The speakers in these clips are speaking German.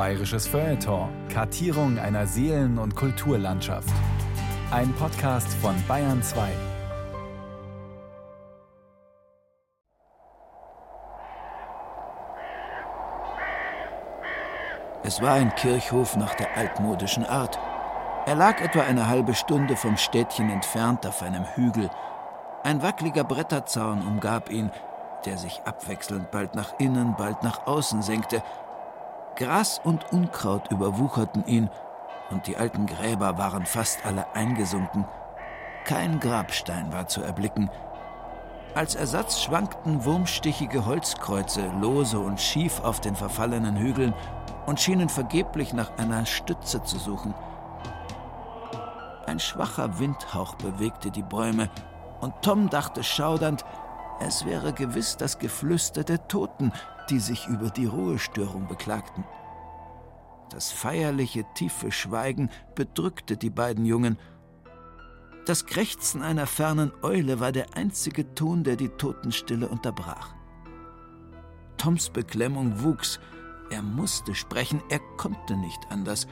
Bayerisches Feuilleton. Kartierung einer Seelen- und Kulturlandschaft. Ein Podcast von Bayern 2. Es war ein Kirchhof nach der altmodischen Art. Er lag etwa eine halbe Stunde vom Städtchen entfernt auf einem Hügel. Ein wackeliger Bretterzaun umgab ihn, der sich abwechselnd bald nach innen, bald nach außen senkte. Gras und Unkraut überwucherten ihn, und die alten Gräber waren fast alle eingesunken. Kein Grabstein war zu erblicken. Als Ersatz schwankten wurmstichige Holzkreuze lose und schief auf den verfallenen Hügeln und schienen vergeblich nach einer Stütze zu suchen. Ein schwacher Windhauch bewegte die Bäume, und Tom dachte schaudernd, es wäre gewiss das Geflüster der Toten, die sich über die Ruhestörung beklagten. Das feierliche, tiefe Schweigen bedrückte die beiden Jungen. Das Krächzen einer fernen Eule war der einzige Ton, der die Totenstille unterbrach. Toms Beklemmung wuchs. Er musste sprechen, er konnte nicht anders.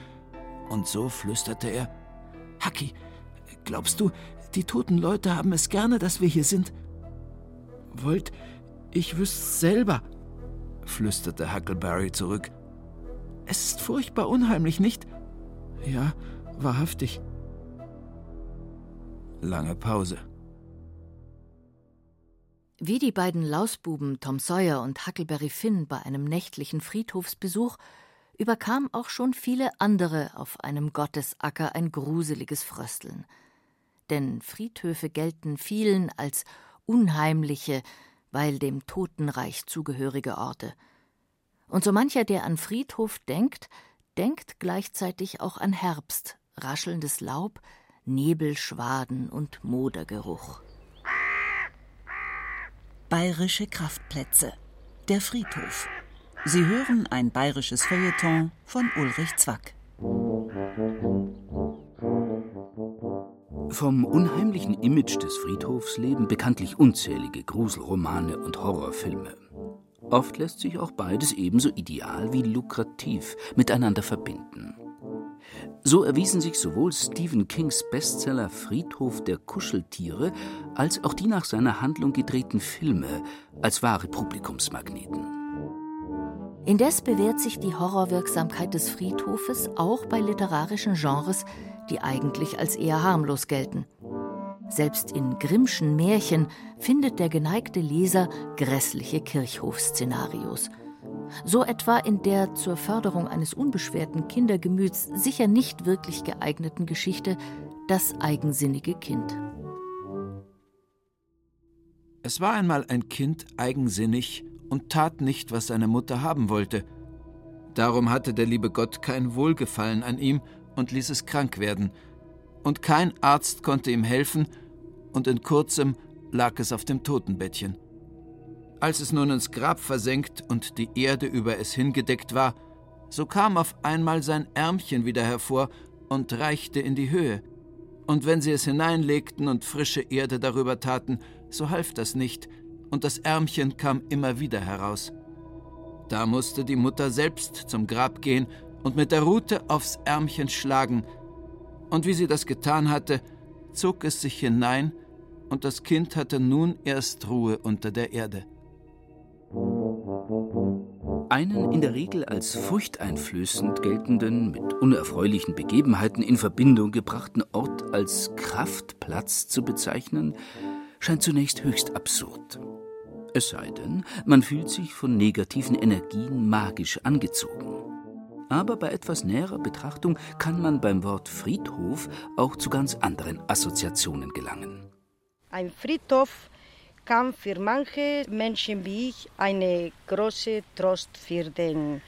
Und so flüsterte er: Haki, glaubst du, die toten Leute haben es gerne, dass wir hier sind? Wollt, ich wüsste selber, flüsterte Huckleberry zurück. Es ist furchtbar unheimlich, nicht? Ja, wahrhaftig. Lange Pause. Wie die beiden Lausbuben Tom Sawyer und Huckleberry Finn bei einem nächtlichen Friedhofsbesuch überkam auch schon viele andere auf einem Gottesacker ein gruseliges Frösteln. Denn Friedhöfe gelten vielen als unheimliche, weil dem Totenreich zugehörige Orte. Und so mancher, der an Friedhof denkt, denkt gleichzeitig auch an Herbst, raschelndes Laub, Nebelschwaden und Modergeruch. Bayerische Kraftplätze. Der Friedhof. Sie hören ein bayerisches Feuilleton von Ulrich Zwack. Vom unheimlichen Image des Friedhofs leben bekanntlich unzählige Gruselromane und Horrorfilme. Oft lässt sich auch beides ebenso ideal wie lukrativ miteinander verbinden. So erwiesen sich sowohl Stephen Kings Bestseller Friedhof der Kuscheltiere als auch die nach seiner Handlung gedrehten Filme als wahre Publikumsmagneten. Indes bewährt sich die Horrorwirksamkeit des Friedhofes auch bei literarischen Genres, die eigentlich als eher harmlos gelten. Selbst in Grimmschen Märchen findet der geneigte Leser grässliche Kirchhofszenarios. So etwa in der zur Förderung eines unbeschwerten Kindergemüts sicher nicht wirklich geeigneten Geschichte Das eigensinnige Kind. Es war einmal ein Kind eigensinnig und tat nicht, was seine Mutter haben wollte. Darum hatte der liebe Gott kein Wohlgefallen an ihm und ließ es krank werden. Und kein Arzt konnte ihm helfen, und in kurzem lag es auf dem Totenbettchen. Als es nun ins Grab versenkt und die Erde über es hingedeckt war, so kam auf einmal sein Ärmchen wieder hervor und reichte in die Höhe. Und wenn sie es hineinlegten und frische Erde darüber taten, so half das nicht, und das Ärmchen kam immer wieder heraus. Da musste die Mutter selbst zum Grab gehen und mit der Rute aufs Ärmchen schlagen, und wie sie das getan hatte, zog es sich hinein, und das Kind hatte nun erst Ruhe unter der Erde. Einen in der Regel als furchteinflößend geltenden, mit unerfreulichen Begebenheiten in Verbindung gebrachten Ort als Kraftplatz zu bezeichnen, scheint zunächst höchst absurd. Es sei denn, man fühlt sich von negativen Energien magisch angezogen. Aber bei etwas näherer Betrachtung kann man beim Wort Friedhof auch zu ganz anderen Assoziationen gelangen. Ein Friedhof kann für manche Menschen wie ich eine große Trost für den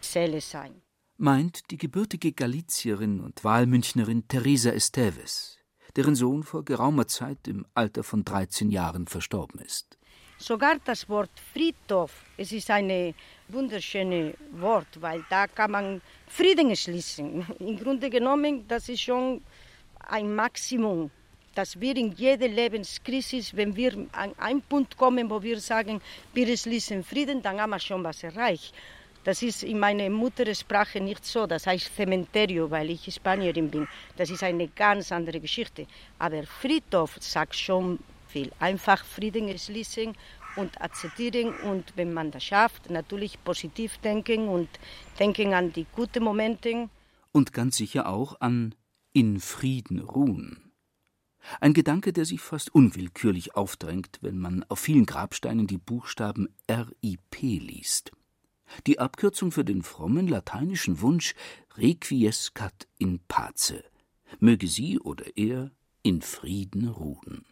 Seele sein. Meint die gebürtige Galizierin und Wahlmünchnerin Teresa Esteves, deren Sohn vor geraumer Zeit im Alter von 13 Jahren verstorben ist. Sogar das Wort Friedhof, es ist ein wunderschönes Wort, weil da kann man Frieden schließen. Im Grunde genommen, das ist schon ein Maximum, dass wir in jeder Lebenskrise, wenn wir an einen Punkt kommen, wo wir sagen, wir schließen Frieden, dann haben wir schon was erreicht. Das ist in meiner Muttersprache nicht so. Das heißt Cementerio, weil ich Spanierin bin. Das ist eine ganz andere Geschichte. Aber Friedhof sagt schon viel. Einfach Frieden schließen und akzeptieren und wenn man das schafft, natürlich positiv denken und denken an die guten Momente. Und ganz sicher auch an in Frieden ruhen. Ein Gedanke, der sich fast unwillkürlich aufdrängt, wenn man auf vielen Grabsteinen die Buchstaben RIP liest. Die Abkürzung für den frommen lateinischen Wunsch Requiescat in pace. Möge sie oder er in Frieden ruhen.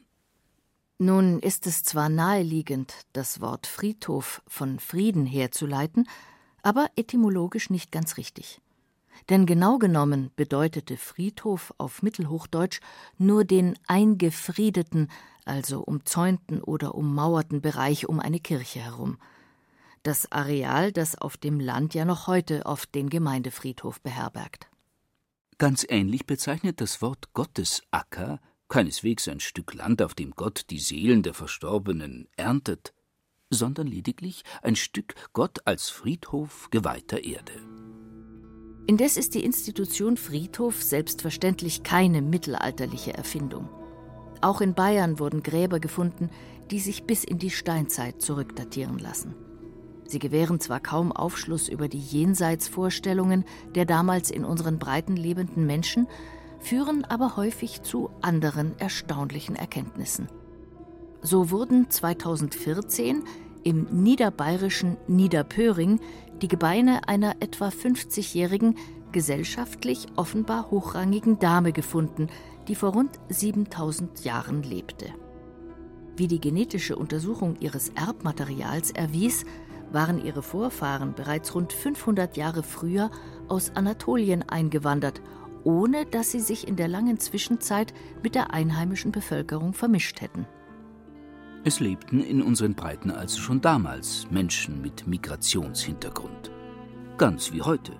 Nun ist es zwar naheliegend, das Wort Friedhof von Frieden herzuleiten, aber etymologisch nicht ganz richtig. Denn genau genommen bedeutete Friedhof auf Mittelhochdeutsch nur den eingefriedeten, also umzäunten oder ummauerten Bereich um eine Kirche herum. Das Areal, das auf dem Land ja noch heute oft den Gemeindefriedhof beherbergt. Ganz ähnlich bezeichnet das Wort Gottesacker keineswegs ein Stück Land, auf dem Gott die Seelen der Verstorbenen erntet, sondern lediglich ein Stück Gott als Friedhof geweihter Erde. Indes ist die Institution Friedhof selbstverständlich keine mittelalterliche Erfindung. Auch in Bayern wurden Gräber gefunden, die sich bis in die Steinzeit zurückdatieren lassen. Sie gewähren zwar kaum Aufschluss über die Jenseitsvorstellungen der damals in unseren Breiten lebenden Menschen, führen aber häufig zu anderen erstaunlichen Erkenntnissen. So wurden 2014 im niederbayerischen Niederpöring die Gebeine einer etwa 50-jährigen, gesellschaftlich offenbar hochrangigen Dame gefunden, die vor rund 7000 Jahren lebte. Wie die genetische Untersuchung ihres Erbmaterials erwies, waren ihre Vorfahren bereits rund 500 Jahre früher aus Anatolien eingewandert ohne dass sie sich in der langen Zwischenzeit mit der einheimischen Bevölkerung vermischt hätten. Es lebten in unseren Breiten also schon damals Menschen mit Migrationshintergrund. Ganz wie heute,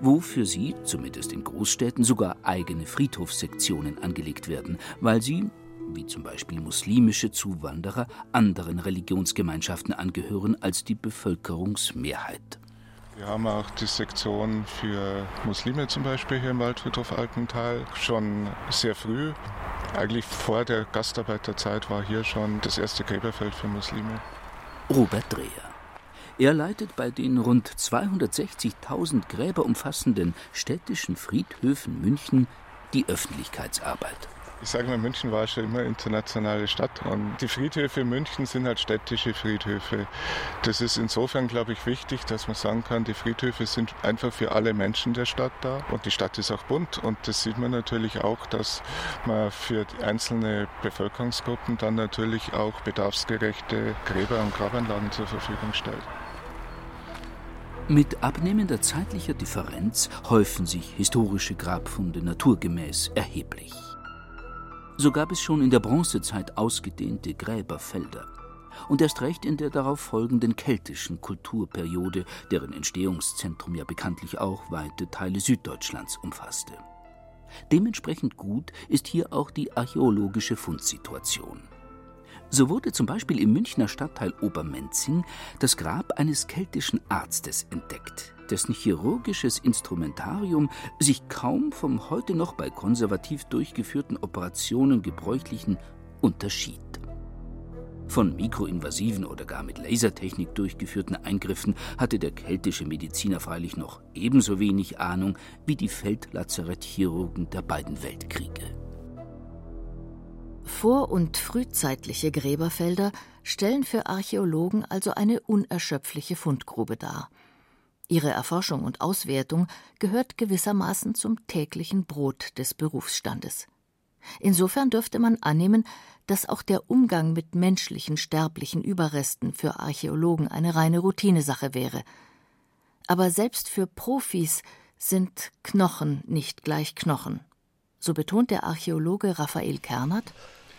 wo für sie, zumindest in Großstädten, sogar eigene Friedhofssektionen angelegt werden, weil sie, wie zum Beispiel muslimische Zuwanderer, anderen Religionsgemeinschaften angehören als die Bevölkerungsmehrheit. Wir haben auch die Sektion für Muslime zum Beispiel hier im Waldfriedhof Alpental schon sehr früh. Eigentlich vor der Gastarbeiterzeit war hier schon das erste Gräberfeld für Muslime. Robert Dreher. Er leitet bei den rund 260.000 Gräber umfassenden städtischen Friedhöfen München die Öffentlichkeitsarbeit. Ich sage mal, München war schon immer internationale Stadt und die Friedhöfe in München sind halt städtische Friedhöfe. Das ist insofern, glaube ich, wichtig, dass man sagen kann, die Friedhöfe sind einfach für alle Menschen der Stadt da und die Stadt ist auch bunt und das sieht man natürlich auch, dass man für einzelne Bevölkerungsgruppen dann natürlich auch bedarfsgerechte Gräber und Grabanlagen zur Verfügung stellt. Mit abnehmender zeitlicher Differenz häufen sich historische Grabfunde naturgemäß erheblich. So gab es schon in der Bronzezeit ausgedehnte Gräberfelder und erst recht in der darauf folgenden keltischen Kulturperiode, deren Entstehungszentrum ja bekanntlich auch weite Teile Süddeutschlands umfasste. Dementsprechend gut ist hier auch die archäologische Fundsituation. So wurde zum Beispiel im Münchner Stadtteil Obermenzing das Grab eines keltischen Arztes entdeckt, dessen chirurgisches Instrumentarium sich kaum vom heute noch bei konservativ durchgeführten Operationen gebräuchlichen unterschied. Von mikroinvasiven oder gar mit Lasertechnik durchgeführten Eingriffen hatte der keltische Mediziner freilich noch ebenso wenig Ahnung wie die Feldlazarettchirurgen der beiden Weltkriege. Vor- und frühzeitliche Gräberfelder stellen für Archäologen also eine unerschöpfliche Fundgrube dar. Ihre Erforschung und Auswertung gehört gewissermaßen zum täglichen Brot des Berufsstandes. Insofern dürfte man annehmen, dass auch der Umgang mit menschlichen sterblichen Überresten für Archäologen eine reine Routinesache wäre. Aber selbst für Profis sind Knochen nicht gleich Knochen. So betont der Archäologe Raphael Kernert.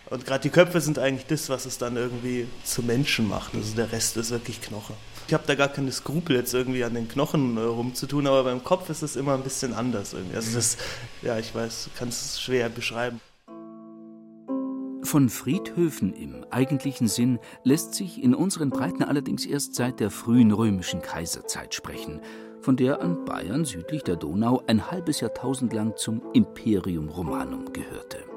Und gerade die Köpfe sind eigentlich das, was es dann irgendwie zu Menschen macht. Also der Rest ist wirklich Knochen. Ich habe da gar keine Skrupel, jetzt irgendwie an den Knochen äh, rumzutun, aber beim Kopf ist es immer ein bisschen anders irgendwie. Also das, ja, ich weiß, kann es schwer beschreiben. Von Friedhöfen im eigentlichen Sinn lässt sich in unseren Breiten allerdings erst seit der frühen römischen Kaiserzeit sprechen, von der an Bayern südlich der Donau ein halbes Jahrtausend lang zum Imperium Romanum gehörte.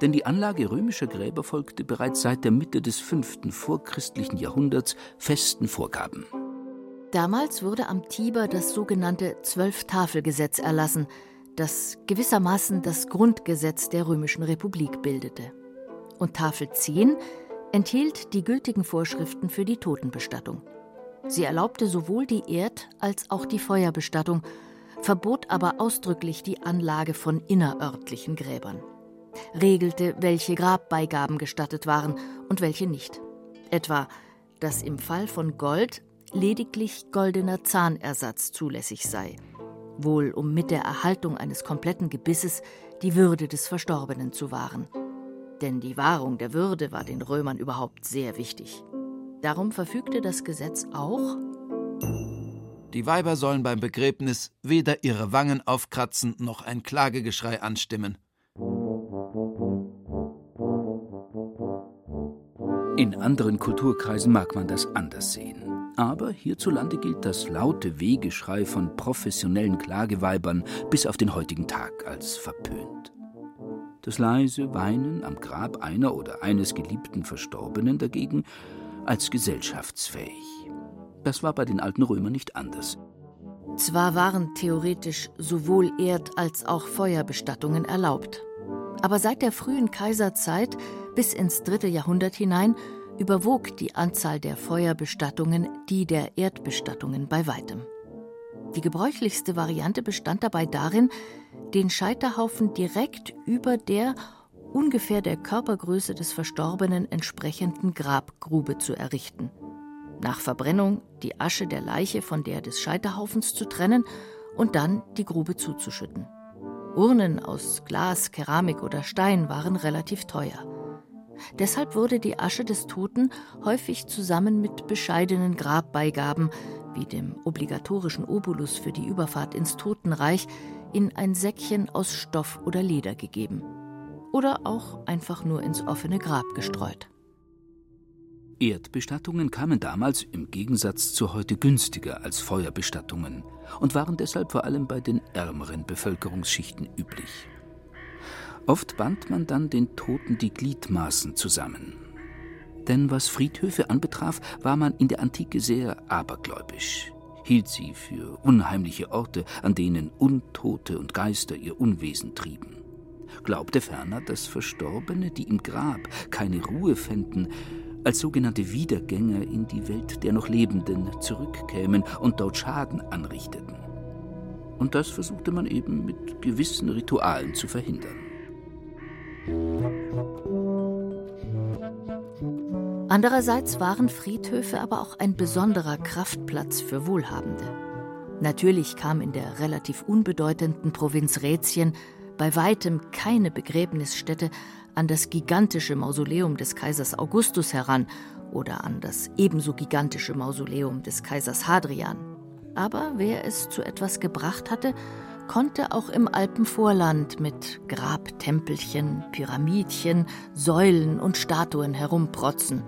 Denn die Anlage römischer Gräber folgte bereits seit der Mitte des fünften vorchristlichen Jahrhunderts festen Vorgaben. Damals wurde am Tiber das sogenannte Zwölftafelgesetz erlassen, das gewissermaßen das Grundgesetz der Römischen Republik bildete. Und Tafel 10 enthielt die gültigen Vorschriften für die Totenbestattung. Sie erlaubte sowohl die Erd- als auch die Feuerbestattung, verbot aber ausdrücklich die Anlage von innerörtlichen Gräbern, regelte, welche Grabbeigaben gestattet waren und welche nicht. Etwa, dass im Fall von Gold lediglich goldener Zahnersatz zulässig sei – wohl um mit der Erhaltung eines kompletten Gebisses die Würde des Verstorbenen zu wahren. Denn die Wahrung der Würde war den Römern überhaupt sehr wichtig. Darum verfügte das Gesetz auch, die Weiber sollen beim Begräbnis weder ihre Wangen aufkratzen noch ein Klagegeschrei anstimmen. In anderen Kulturkreisen mag man das anders sehen. Aber hierzulande gilt das laute Wehgeschrei von professionellen Klageweibern bis auf den heutigen Tag als verpönt. Das leise Weinen am Grab einer oder eines geliebten Verstorbenen dagegen als gesellschaftsfähig. Das war bei den alten Römern nicht anders. Zwar waren theoretisch sowohl Erd- als auch Feuerbestattungen erlaubt, aber seit der frühen Kaiserzeit bis ins dritte Jahrhundert hinein überwog die Anzahl der Feuerbestattungen die der Erdbestattungen bei weitem. Die gebräuchlichste Variante bestand dabei darin, den Scheiterhaufen direkt über der ungefähr der Körpergröße des Verstorbenen entsprechenden Grabgrube zu errichten. Nach Verbrennung die Asche der Leiche von der des Scheiterhaufens zu trennen und dann die Grube zuzuschütten. Urnen aus Glas, Keramik oder Stein waren relativ teuer. Deshalb wurde die Asche des Toten häufig zusammen mit bescheidenen Grabbeigaben, wie dem obligatorischen Obolus für die Überfahrt ins Totenreich, in ein Säckchen aus Stoff oder Leder gegeben. Oder auch einfach nur ins offene Grab gestreut. Erdbestattungen kamen damals im Gegensatz zu heute günstiger als Feuerbestattungen und waren deshalb vor allem bei den ärmeren Bevölkerungsschichten üblich. Oft band man dann den Toten die Gliedmaßen zusammen. Denn was Friedhöfe anbetraf, war man in der Antike sehr abergläubisch, hielt sie für unheimliche Orte, an denen Untote und Geister ihr Unwesen trieben, glaubte ferner, dass Verstorbene, die im Grab keine Ruhe fänden, als sogenannte Wiedergänger in die Welt der noch Lebenden zurückkämen und dort Schaden anrichteten. Und das versuchte man eben mit gewissen Ritualen zu verhindern. Andererseits waren Friedhöfe aber auch ein besonderer Kraftplatz für Wohlhabende. Natürlich kam in der relativ unbedeutenden Provinz Rätien bei weitem keine Begräbnisstätte an das gigantische Mausoleum des Kaisers Augustus heran oder an das ebenso gigantische Mausoleum des Kaisers Hadrian. Aber wer es zu etwas gebracht hatte, konnte auch im Alpenvorland mit Grabtempelchen, Pyramidchen, Säulen und Statuen herumprotzen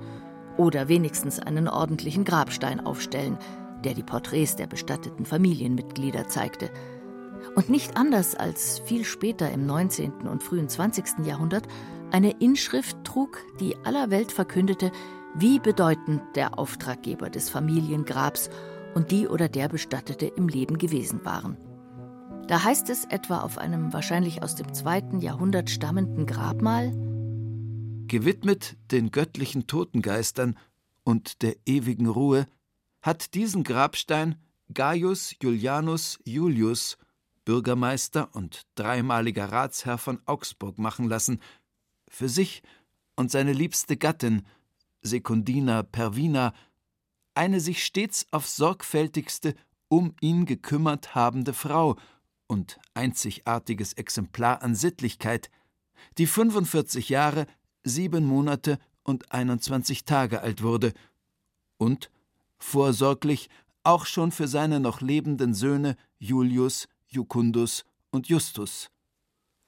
oder wenigstens einen ordentlichen Grabstein aufstellen, der die Porträts der bestatteten Familienmitglieder zeigte. Und nicht anders als viel später im 19. und frühen 20. Jahrhundert eine Inschrift trug, die aller Welt verkündete, wie bedeutend der Auftraggeber des Familiengrabs und die oder der Bestattete im Leben gewesen waren. Da heißt es etwa auf einem wahrscheinlich aus dem zweiten Jahrhundert stammenden Grabmal Gewidmet den göttlichen Totengeistern und der ewigen Ruhe hat diesen Grabstein Gaius Julianus Julius, Bürgermeister und dreimaliger Ratsherr von Augsburg machen lassen, für sich und seine liebste Gattin, Sekundina Pervina, eine sich stets aufs sorgfältigste um ihn gekümmert habende Frau und einzigartiges Exemplar an Sittlichkeit, die 45 Jahre, sieben Monate und 21 Tage alt wurde und vorsorglich auch schon für seine noch lebenden Söhne Julius, Jucundus und Justus.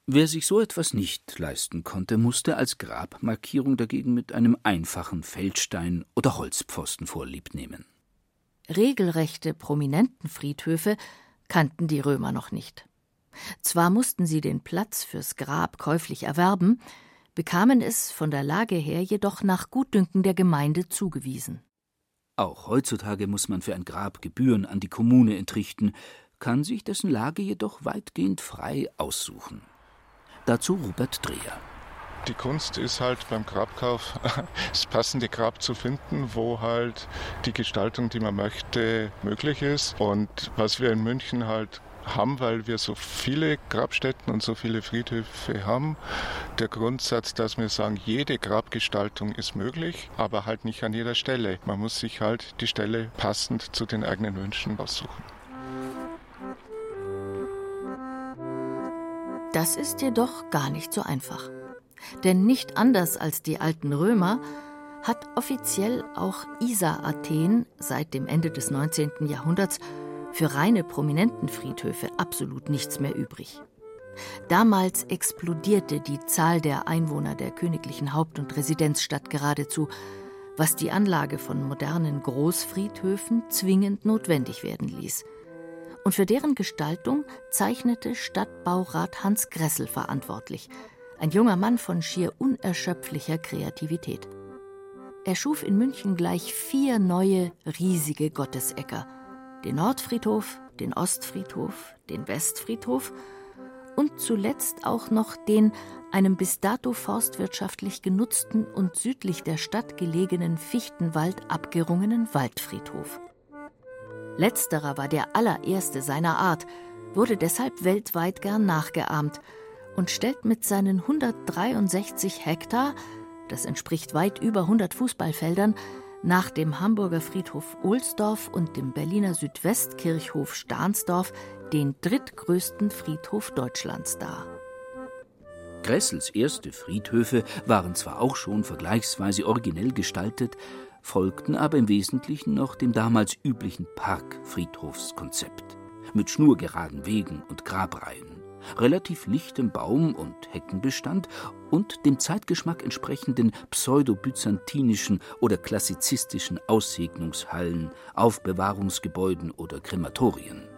Wer sich so etwas nicht leisten konnte, musste als Grabmarkierung dagegen mit einem einfachen Feldstein oder Holzpfosten vorlieb nehmen. Regelrechte Prominentenfriedhöfe kannten die Römer noch nicht. Zwar mussten sie den Platz fürs Grab käuflich erwerben, bekamen es von der Lage her jedoch nach Gutdünken der Gemeinde zugewiesen. Auch heutzutage muss man für ein Grab Gebühren an die Kommune entrichten, kann sich dessen Lage jedoch weitgehend frei aussuchen. Dazu Robert Dreher. Die Kunst ist halt beim Grabkauf, das passende Grab zu finden, wo halt die Gestaltung, die man möchte, möglich ist. Und was wir in München halt haben, weil wir so viele Grabstätten und so viele Friedhöfe haben. Der Grundsatz, dass wir sagen, jede Grabgestaltung ist möglich, aber halt nicht an jeder Stelle. Man muss sich halt die Stelle passend zu den eigenen Wünschen aussuchen. Das ist jedoch gar nicht so einfach. Denn nicht anders als die alten Römer hat offiziell auch Isa Athen seit dem Ende des 19. Jahrhunderts für reine Prominentenfriedhöfe absolut nichts mehr übrig. Damals explodierte die Zahl der Einwohner der königlichen Haupt- und Residenzstadt geradezu, was die Anlage von modernen Großfriedhöfen zwingend notwendig werden ließ. Und für deren Gestaltung zeichnete Stadtbaurat Hans Gressel verantwortlich, ein junger Mann von schier unerschöpflicher Kreativität. Er schuf in München gleich vier neue, riesige Gottesäcker – den Nordfriedhof, den Ostfriedhof, den Westfriedhof und zuletzt auch noch den einem bis dato forstwirtschaftlich genutzten und südlich der Stadt gelegenen Fichtenwald abgerungenen Waldfriedhof. Letzterer war der allererste seiner Art, wurde deshalb weltweit gern nachgeahmt und stellt mit seinen 163 Hektar, das entspricht weit über 100 Fußballfeldern, nach dem Hamburger Friedhof Ohlsdorf und dem Berliner Südwestkirchhof Stahnsdorf den drittgrößten Friedhof Deutschlands dar. Gressels erste Friedhöfe waren zwar auch schon vergleichsweise originell gestaltet, folgten aber im Wesentlichen noch dem damals üblichen Parkfriedhofskonzept mit schnurgeraden Wegen und Grabreihen relativ lichtem Baum- und Heckenbestand und dem Zeitgeschmack entsprechenden pseudo-byzantinischen oder klassizistischen Aussegnungshallen, Aufbewahrungsgebäuden oder Krematorien.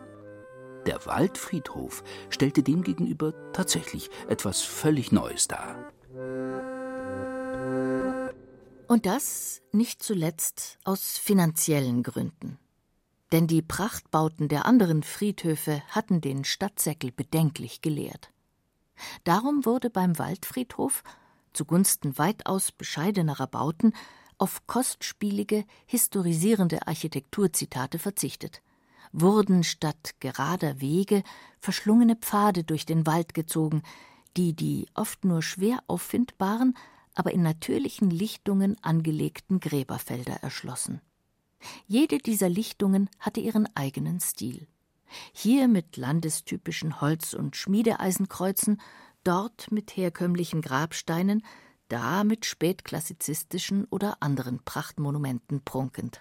Der Waldfriedhof stellte demgegenüber tatsächlich etwas völlig Neues dar. Und das nicht zuletzt aus finanziellen Gründen denn die Prachtbauten der anderen Friedhöfe hatten den Stadtsäckel bedenklich geleert. Darum wurde beim Waldfriedhof zugunsten weitaus bescheidenerer Bauten auf kostspielige, historisierende Architekturzitate verzichtet, wurden statt gerader Wege verschlungene Pfade durch den Wald gezogen, die die oft nur schwer auffindbaren, aber in natürlichen Lichtungen angelegten Gräberfelder erschlossen. Jede dieser Lichtungen hatte ihren eigenen Stil. Hier mit landestypischen Holz- und Schmiedeeisenkreuzen, dort mit herkömmlichen Grabsteinen, da mit spätklassizistischen oder anderen Prachtmonumenten prunkend.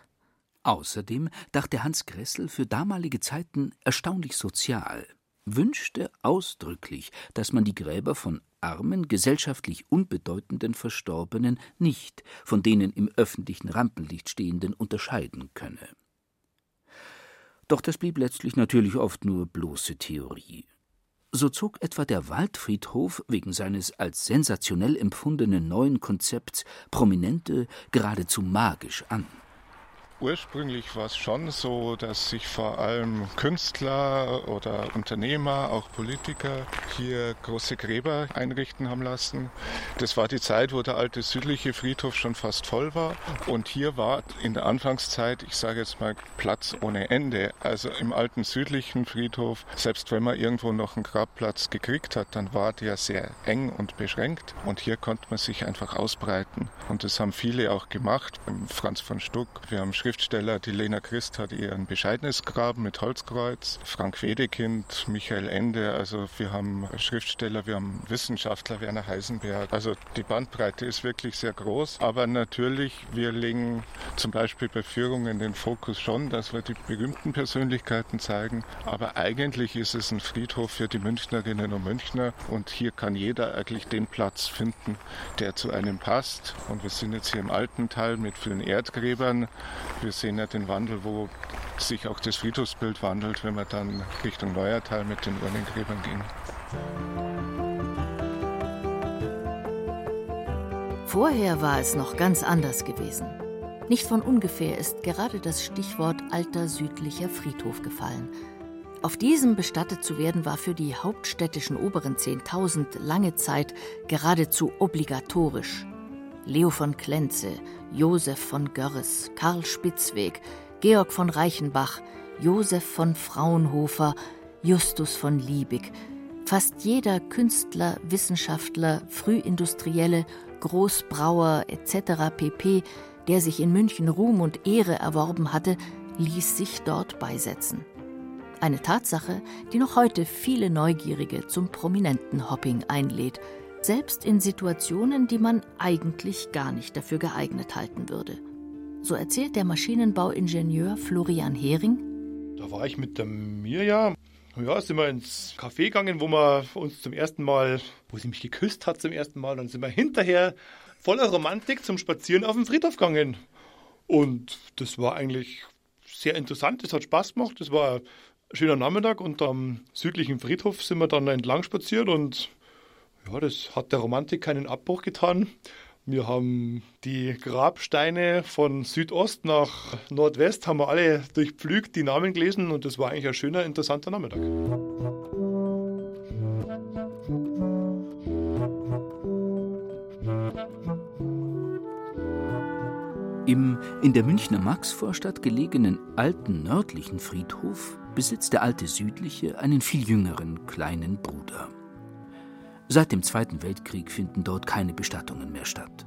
Außerdem dachte Hans Gressel für damalige Zeiten erstaunlich sozial wünschte ausdrücklich, dass man die Gräber von armen, gesellschaftlich unbedeutenden Verstorbenen nicht von denen im öffentlichen Rampenlicht stehenden unterscheiden könne. Doch das blieb letztlich natürlich oft nur bloße Theorie. So zog etwa der Waldfriedhof wegen seines als sensationell empfundenen neuen Konzepts Prominente geradezu magisch an. Ursprünglich war es schon so, dass sich vor allem Künstler oder Unternehmer, auch Politiker hier große Gräber einrichten haben lassen. Das war die Zeit, wo der alte südliche Friedhof schon fast voll war. Und hier war in der Anfangszeit, ich sage jetzt mal, Platz ohne Ende. Also im alten südlichen Friedhof, selbst wenn man irgendwo noch einen Grabplatz gekriegt hat, dann war der sehr eng und beschränkt. Und hier konnte man sich einfach ausbreiten. Und das haben viele auch gemacht. Franz von Stuck, wir haben Schriftsteller, die Lena Christ hat eher ein bescheidenes Grab mit Holzkreuz. Frank Wedekind, Michael Ende, also wir haben Schriftsteller, wir haben Wissenschaftler, Werner Heisenberg. Also die Bandbreite ist wirklich sehr groß. Aber natürlich, wir legen zum Beispiel bei Führungen den Fokus schon, dass wir die berühmten Persönlichkeiten zeigen. Aber eigentlich ist es ein Friedhof für die Münchnerinnen und Münchner und hier kann jeder eigentlich den Platz finden, der zu einem passt. Und wir sind jetzt hier im alten Teil mit vielen Erdgräbern. Wir sehen ja den Wandel, wo sich auch das Friedhofsbild wandelt, wenn wir dann Richtung Neuer Teil mit den Urnengräbern gehen. Vorher war es noch ganz anders gewesen. Nicht von ungefähr ist gerade das Stichwort alter südlicher Friedhof gefallen. Auf diesem bestattet zu werden war für die hauptstädtischen oberen 10.000 lange Zeit geradezu obligatorisch. Leo von Klenze, Josef von Görres, Karl Spitzweg, Georg von Reichenbach, Josef von Fraunhofer, Justus von Liebig, fast jeder Künstler, Wissenschaftler, Frühindustrielle, Großbrauer etc. pp der sich in München Ruhm und Ehre erworben hatte, ließ sich dort beisetzen. Eine Tatsache, die noch heute viele Neugierige zum prominenten Hopping einlädt, selbst in Situationen, die man eigentlich gar nicht dafür geeignet halten würde. So erzählt der Maschinenbauingenieur Florian Hering. Da war ich mit der Mirja. Ja, sind wir ins Café gegangen, wo wir uns zum ersten Mal, wo sie mich geküsst hat zum ersten Mal, dann sind wir hinterher voller Romantik zum Spazieren auf den Friedhof gegangen. Und das war eigentlich sehr interessant, das hat Spaß gemacht. Das war ein schöner Nachmittag und am südlichen Friedhof sind wir dann entlang spaziert und ja, das hat der Romantik keinen Abbruch getan. Wir haben die Grabsteine von Südost nach Nordwest, haben wir alle durchpflügt, die Namen gelesen und das war eigentlich ein schöner, interessanter Nachmittag. Im in der Münchner Maxvorstadt gelegenen alten nördlichen Friedhof besitzt der alte südliche einen viel jüngeren kleinen Bruder. Seit dem Zweiten Weltkrieg finden dort keine Bestattungen mehr statt.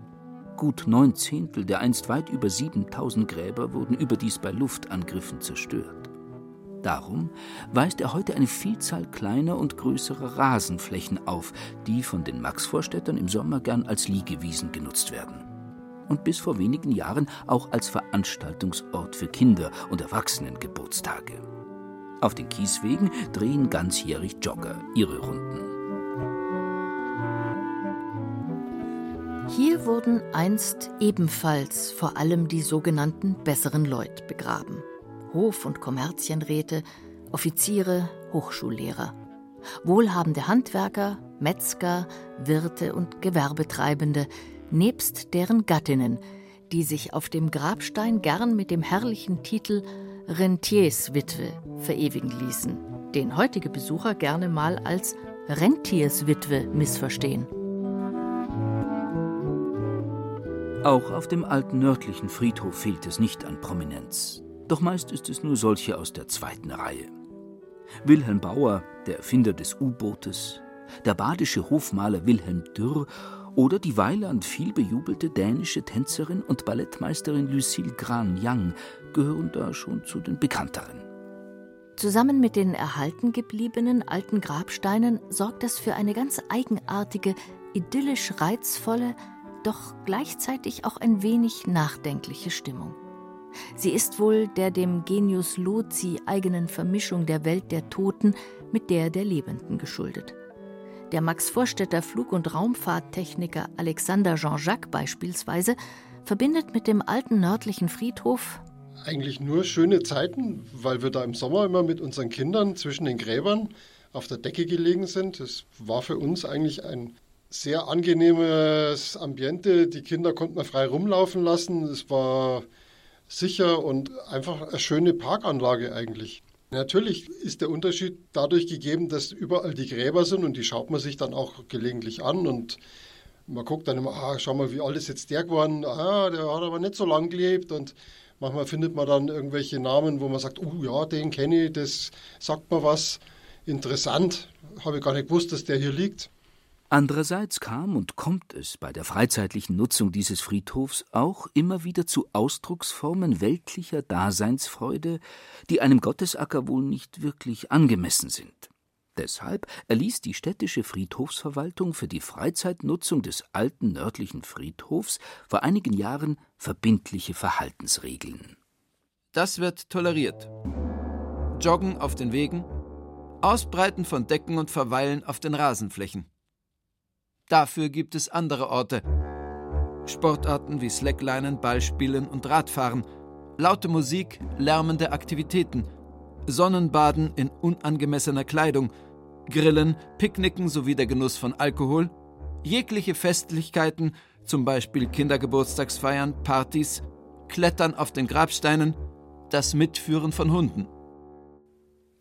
Gut neun Zehntel der einst weit über 7000 Gräber wurden überdies bei Luftangriffen zerstört. Darum weist er heute eine Vielzahl kleiner und größerer Rasenflächen auf, die von den Maxvorstädtern im Sommer gern als Liegewiesen genutzt werden und bis vor wenigen Jahren auch als Veranstaltungsort für Kinder- und Erwachsenengeburtstage. Auf den Kieswegen drehen ganzjährig Jogger ihre Runden. Wurden einst ebenfalls vor allem die sogenannten besseren Leut begraben. Hof- und Kommerzienräte, Offiziere, Hochschullehrer. Wohlhabende Handwerker, Metzger, Wirte und Gewerbetreibende, nebst deren Gattinnen, die sich auf dem Grabstein gern mit dem herrlichen Titel Rentierswitwe verewigen ließen, den heutige Besucher gerne mal als Rentierswitwe missverstehen. Auch auf dem alten nördlichen Friedhof fehlt es nicht an Prominenz. Doch meist ist es nur solche aus der zweiten Reihe. Wilhelm Bauer, der Erfinder des U-Bootes, der badische Hofmaler Wilhelm Dürr oder die Weiland vielbejubelte dänische Tänzerin und Ballettmeisterin Lucille Gran-Yang gehören da schon zu den bekannteren. Zusammen mit den erhalten gebliebenen alten Grabsteinen sorgt das für eine ganz eigenartige, idyllisch reizvolle, doch gleichzeitig auch ein wenig nachdenkliche Stimmung. Sie ist wohl der dem Genius Loci eigenen Vermischung der Welt der Toten mit der der Lebenden geschuldet. Der Max Vorstädter Flug- und Raumfahrttechniker Alexander Jean-Jacques beispielsweise verbindet mit dem alten nördlichen Friedhof eigentlich nur schöne Zeiten, weil wir da im Sommer immer mit unseren Kindern zwischen den Gräbern auf der Decke gelegen sind. Das war für uns eigentlich ein sehr angenehmes Ambiente. Die Kinder konnten wir frei rumlaufen lassen. Es war sicher und einfach eine schöne Parkanlage eigentlich. Natürlich ist der Unterschied dadurch gegeben, dass überall die Gräber sind und die schaut man sich dann auch gelegentlich an und man guckt dann immer, ah, schau mal, wie alt ist jetzt der geworden, ah, der hat aber nicht so lang gelebt und manchmal findet man dann irgendwelche Namen, wo man sagt, oh ja, den kenne ich, das sagt mir was, interessant, habe ich gar nicht gewusst, dass der hier liegt. Andererseits kam und kommt es bei der freizeitlichen Nutzung dieses Friedhofs auch immer wieder zu Ausdrucksformen weltlicher Daseinsfreude, die einem Gottesacker wohl nicht wirklich angemessen sind. Deshalb erließ die städtische Friedhofsverwaltung für die Freizeitnutzung des alten nördlichen Friedhofs vor einigen Jahren verbindliche Verhaltensregeln. Das wird toleriert. Joggen auf den Wegen, Ausbreiten von Decken und Verweilen auf den Rasenflächen. Dafür gibt es andere Orte. Sportarten wie Slacklinen, Ballspielen und Radfahren, laute Musik, lärmende Aktivitäten, Sonnenbaden in unangemessener Kleidung, Grillen, Picknicken sowie der Genuss von Alkohol, jegliche Festlichkeiten, zum Beispiel Kindergeburtstagsfeiern, Partys, Klettern auf den Grabsteinen, das Mitführen von Hunden.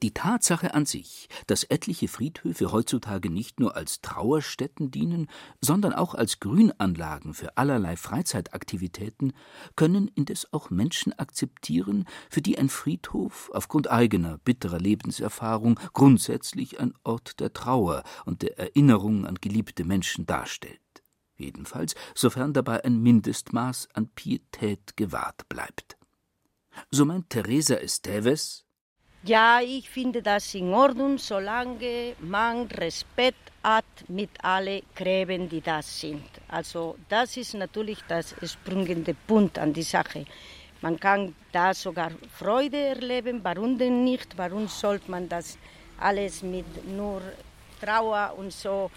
Die Tatsache an sich, dass etliche Friedhöfe heutzutage nicht nur als Trauerstätten dienen, sondern auch als Grünanlagen für allerlei Freizeitaktivitäten, können indes auch Menschen akzeptieren, für die ein Friedhof aufgrund eigener bitterer Lebenserfahrung grundsätzlich ein Ort der Trauer und der Erinnerung an geliebte Menschen darstellt. Jedenfalls, sofern dabei ein Mindestmaß an Pietät gewahrt bleibt. So meint Teresa Esteves, ja, ich finde das in Ordnung, solange man Respekt hat mit allen Gräben, die da sind. Also das ist natürlich das springende Punkt an die Sache. Man kann da sogar Freude erleben, warum denn nicht? Warum sollte man das alles mit nur Trauer und so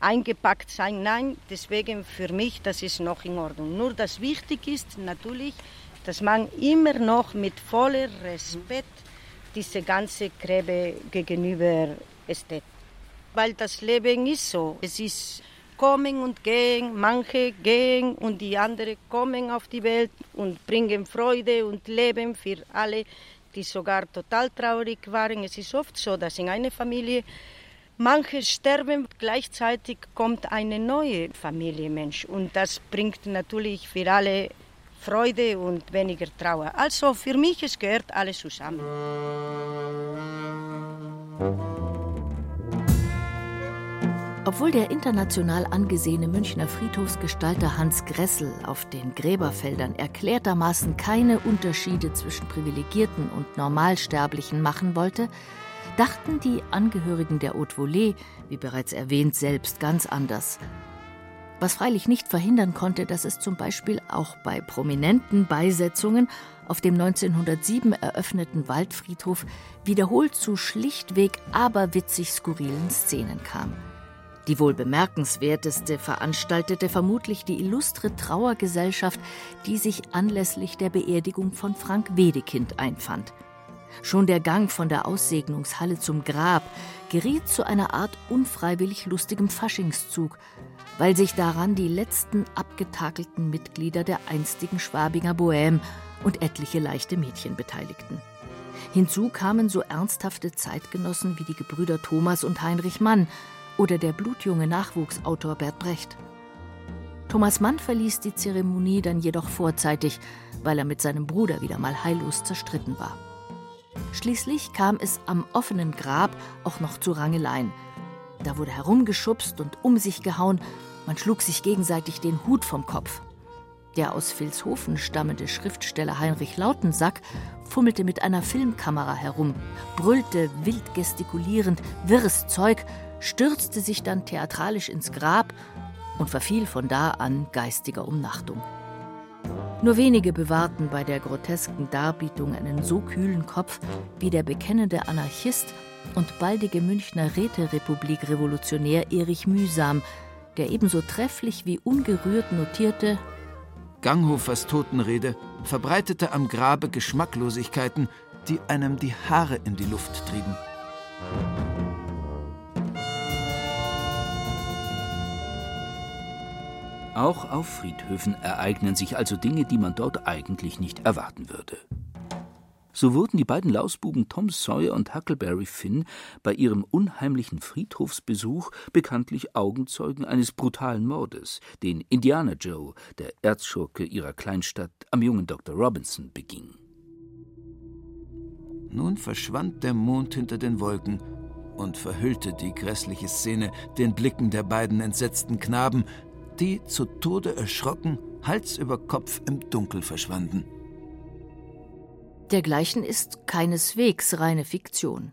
eingepackt sein? Nein, deswegen für mich, das ist noch in Ordnung. Nur das wichtig ist natürlich, dass man immer noch mit voller Respekt diese ganze Gräbe gegenüber steht. Weil das Leben ist so. Es ist kommen und gehen, manche gehen und die anderen kommen auf die Welt und bringen Freude und Leben für alle, die sogar total traurig waren. Es ist oft so, dass in einer Familie manche sterben, gleichzeitig kommt eine neue Familie Mensch und das bringt natürlich für alle Freude und weniger Trauer. Also für mich, es gehört alles zusammen. Obwohl der international angesehene Münchner Friedhofsgestalter Hans Gressel auf den Gräberfeldern erklärtermaßen keine Unterschiede zwischen Privilegierten und Normalsterblichen machen wollte, dachten die Angehörigen der Haute Volée, wie bereits erwähnt, selbst ganz anders was freilich nicht verhindern konnte, dass es zum Beispiel auch bei prominenten Beisetzungen auf dem 1907 eröffneten Waldfriedhof wiederholt zu schlichtweg aberwitzig skurrilen Szenen kam. Die wohl bemerkenswerteste veranstaltete vermutlich die illustre Trauergesellschaft, die sich anlässlich der Beerdigung von Frank Wedekind einfand. Schon der Gang von der Aussegnungshalle zum Grab geriet zu einer Art unfreiwillig lustigem Faschingszug, weil sich daran die letzten abgetakelten Mitglieder der einstigen Schwabinger Bohème und etliche leichte Mädchen beteiligten. Hinzu kamen so ernsthafte Zeitgenossen wie die Gebrüder Thomas und Heinrich Mann oder der blutjunge Nachwuchsautor Bert Brecht. Thomas Mann verließ die Zeremonie dann jedoch vorzeitig, weil er mit seinem Bruder wieder mal heillos zerstritten war. Schließlich kam es am offenen Grab auch noch zu Rangeleien. Da wurde herumgeschubst und um sich gehauen man schlug sich gegenseitig den Hut vom Kopf. Der aus Vilshofen stammende Schriftsteller Heinrich Lautensack fummelte mit einer Filmkamera herum, brüllte wild gestikulierend wirres Zeug, stürzte sich dann theatralisch ins Grab und verfiel von da an geistiger Umnachtung. Nur wenige bewahrten bei der grotesken Darbietung einen so kühlen Kopf wie der bekennende Anarchist und baldige Münchner Räterepublik-Revolutionär Erich Mühsam, der ebenso trefflich wie ungerührt notierte Ganghofers Totenrede verbreitete am Grabe Geschmacklosigkeiten, die einem die Haare in die Luft trieben. Auch auf Friedhöfen ereignen sich also Dinge, die man dort eigentlich nicht erwarten würde. So wurden die beiden Lausbuben Tom Sawyer und Huckleberry Finn bei ihrem unheimlichen Friedhofsbesuch bekanntlich Augenzeugen eines brutalen Mordes, den Indiana Joe, der Erzschurke ihrer Kleinstadt, am jungen Dr. Robinson beging. Nun verschwand der Mond hinter den Wolken und verhüllte die grässliche Szene den Blicken der beiden entsetzten Knaben, die zu Tode erschrocken Hals über Kopf im Dunkel verschwanden. Dergleichen ist keineswegs reine Fiktion.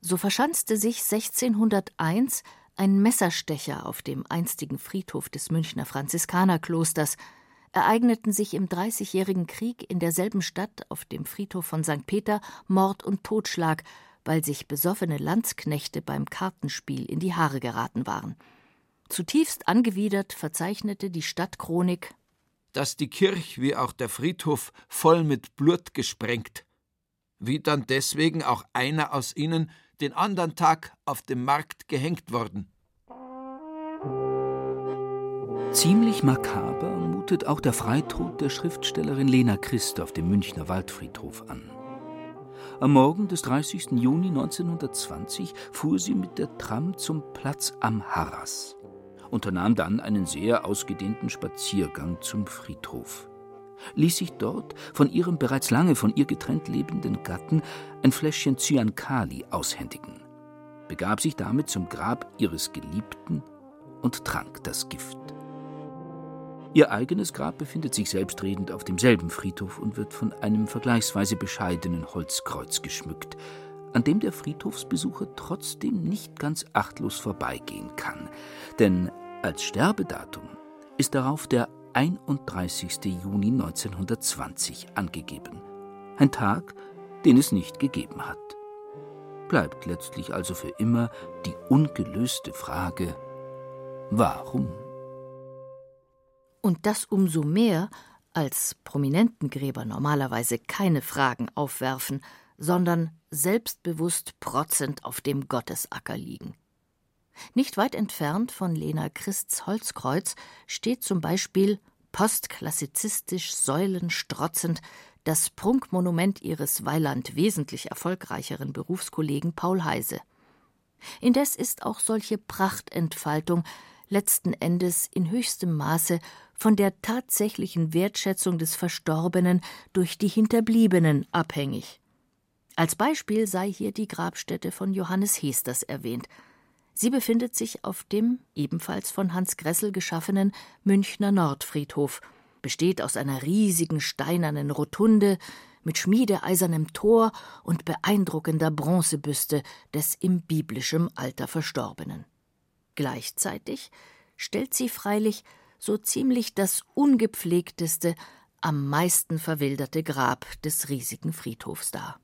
So verschanzte sich 1601 ein Messerstecher auf dem einstigen Friedhof des Münchner Franziskanerklosters, ereigneten sich im Dreißigjährigen Krieg in derselben Stadt auf dem Friedhof von St. Peter Mord und Totschlag, weil sich besoffene Landsknechte beim Kartenspiel in die Haare geraten waren. Zutiefst angewidert verzeichnete die Stadtchronik dass die Kirch wie auch der Friedhof voll mit Blut gesprengt, wie dann deswegen auch einer aus ihnen den andern Tag auf dem Markt gehängt worden. Ziemlich makaber mutet auch der Freitod der Schriftstellerin Lena Christ auf dem Münchner Waldfriedhof an. Am Morgen des 30. Juni 1920 fuhr sie mit der Tram zum Platz am Harras, unternahm dann einen sehr ausgedehnten Spaziergang zum Friedhof, ließ sich dort von ihrem bereits lange von ihr getrennt lebenden Gatten ein Fläschchen Cyankali aushändigen, begab sich damit zum Grab ihres Geliebten und trank das Gift. Ihr eigenes Grab befindet sich selbstredend auf demselben Friedhof und wird von einem vergleichsweise bescheidenen Holzkreuz geschmückt, an dem der Friedhofsbesucher trotzdem nicht ganz achtlos vorbeigehen kann. Denn als Sterbedatum ist darauf der 31. Juni 1920 angegeben. Ein Tag, den es nicht gegeben hat. Bleibt letztlich also für immer die ungelöste Frage, warum? Und das umso mehr, als Prominentengräber normalerweise keine Fragen aufwerfen, sondern selbstbewusst protzend auf dem Gottesacker liegen. Nicht weit entfernt von Lena Christs Holzkreuz steht zum Beispiel postklassizistisch säulenstrotzend das Prunkmonument ihres Weiland wesentlich erfolgreicheren Berufskollegen Paul Heise. Indes ist auch solche Prachtentfaltung letzten Endes in höchstem Maße von der tatsächlichen Wertschätzung des Verstorbenen durch die Hinterbliebenen abhängig. Als Beispiel sei hier die Grabstätte von Johannes Hesters erwähnt. Sie befindet sich auf dem ebenfalls von Hans Gressel geschaffenen Münchner Nordfriedhof, besteht aus einer riesigen steinernen Rotunde mit schmiedeeisernem Tor und beeindruckender Bronzebüste des im biblischen Alter Verstorbenen. Gleichzeitig stellt sie freilich so ziemlich das ungepflegteste, am meisten verwilderte Grab des riesigen Friedhofs dar.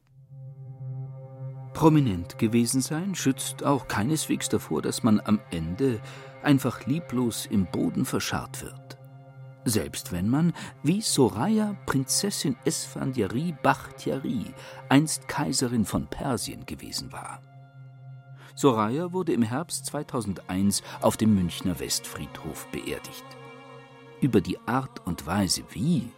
Prominent gewesen sein schützt auch keineswegs davor, dass man am Ende einfach lieblos im Boden verscharrt wird. Selbst wenn man, wie Soraya Prinzessin Esfandiari Bakhtiari, einst Kaiserin von Persien gewesen war. Soraya wurde im Herbst 2001 auf dem Münchner Westfriedhof beerdigt. Über die Art und Weise wie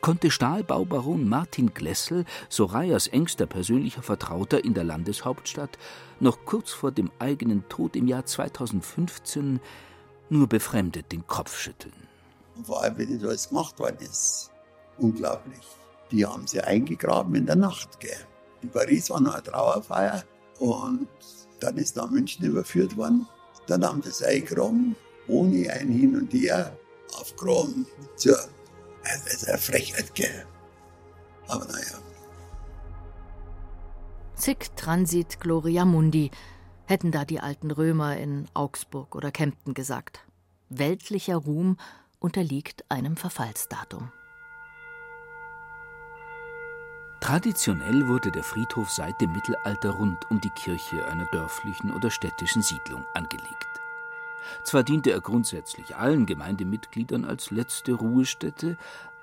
konnte Stahlbaubaron Martin Glessel, Sorayas engster persönlicher Vertrauter in der Landeshauptstadt, noch kurz vor dem eigenen Tod im Jahr 2015 nur befremdet den Kopf schütteln. Vor allem, wie das alles gemacht worden ist. Unglaublich. Die haben sie eingegraben in der Nacht. Gell. In Paris war noch eine Trauerfeier und dann ist nach München überführt worden. Dann haben sie es eingegraben, ohne ein Hin und Her aufgegraben. Tja, das ist eine Frechheit, gell. Aber naja. Sic transit gloria mundi, hätten da die alten Römer in Augsburg oder Kempten gesagt. Weltlicher Ruhm unterliegt einem Verfallsdatum. Traditionell wurde der Friedhof seit dem Mittelalter rund um die Kirche einer dörflichen oder städtischen Siedlung angelegt. Zwar diente er grundsätzlich allen Gemeindemitgliedern als letzte Ruhestätte,